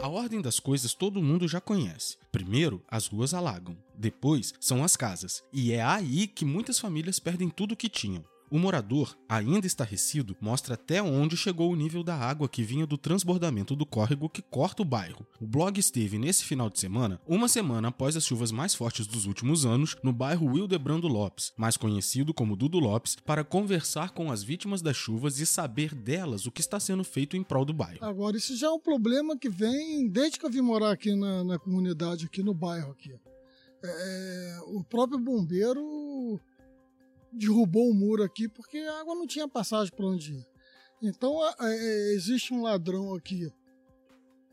A ordem das coisas todo mundo já conhece. Primeiro, as ruas alagam. Depois, são as casas. E é aí que muitas famílias perdem tudo o que tinham. O morador, ainda estarrecido, mostra até onde chegou o nível da água que vinha do transbordamento do córrego que corta o bairro. O blog esteve nesse final de semana, uma semana após as chuvas mais fortes dos últimos anos, no bairro Wildebrando Lopes, mais conhecido como Dudu Lopes, para conversar com as vítimas das chuvas e saber delas o que está sendo feito em prol do bairro. Agora, isso já é um problema que vem desde que eu vim morar aqui na, na comunidade, aqui no bairro aqui. É, o próprio bombeiro derrubou o muro aqui porque a água não tinha passagem para onde ir. Então é, existe um ladrão aqui,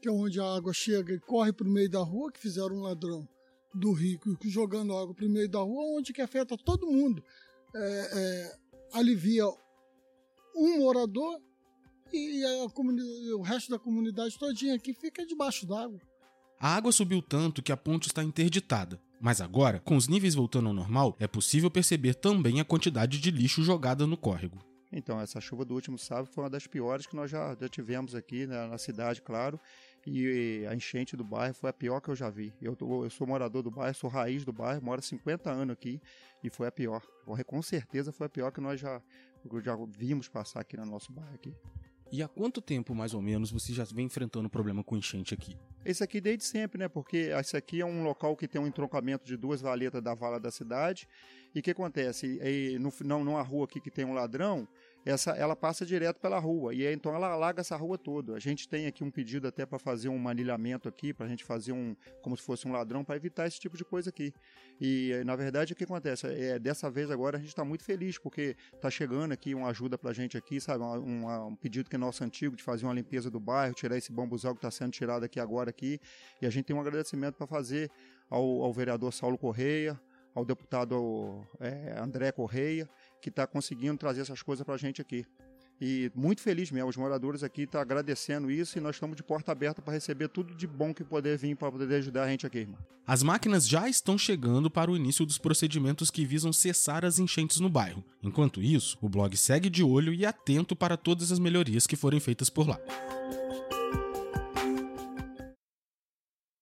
que é onde a água chega e corre para o meio da rua, que fizeram um ladrão do rico jogando água para o meio da rua, onde que afeta todo mundo. É, é, alivia um morador e o resto da comunidade todinha aqui fica debaixo d'água. A água subiu tanto que a ponte está interditada. Mas agora, com os níveis voltando ao normal, é possível perceber também a quantidade de lixo jogada no córrego. Então, essa chuva do último sábado foi uma das piores que nós já, já tivemos aqui né, na cidade, claro. E a enchente do bairro foi a pior que eu já vi. Eu, tô, eu sou morador do bairro, sou raiz do bairro, moro há 50 anos aqui e foi a pior. Com certeza foi a pior que nós já, já vimos passar aqui no nosso bairro. Aqui. E há quanto tempo, mais ou menos, você já vem enfrentando problema com enchente aqui? Esse aqui desde sempre, né? Porque esse aqui é um local que tem um entroncamento de duas valetas da vala da cidade. E o que acontece? E no, não, numa rua aqui que tem um ladrão, essa, ela passa direto pela rua e então ela alaga essa rua toda. A gente tem aqui um pedido até para fazer um manilhamento aqui, para a gente fazer um como se fosse um ladrão para evitar esse tipo de coisa aqui. E na verdade o que acontece é dessa vez agora a gente está muito feliz porque está chegando aqui uma ajuda para a gente aqui, sabe, um, um, pedido que é nosso antigo de fazer uma limpeza do bairro, tirar esse bambuzal que está sendo tirado aqui agora aqui. E a gente tem um agradecimento para fazer ao, ao vereador Saulo Correia, ao deputado é, André Correia, que está conseguindo trazer essas coisas para a gente aqui. E muito feliz mesmo, os moradores aqui estão tá agradecendo isso e nós estamos de porta aberta para receber tudo de bom que poder vir para poder ajudar a gente aqui, irmão. As máquinas já estão chegando para o início dos procedimentos que visam cessar as enchentes no bairro. Enquanto isso, o blog segue de olho e atento para todas as melhorias que forem feitas por lá.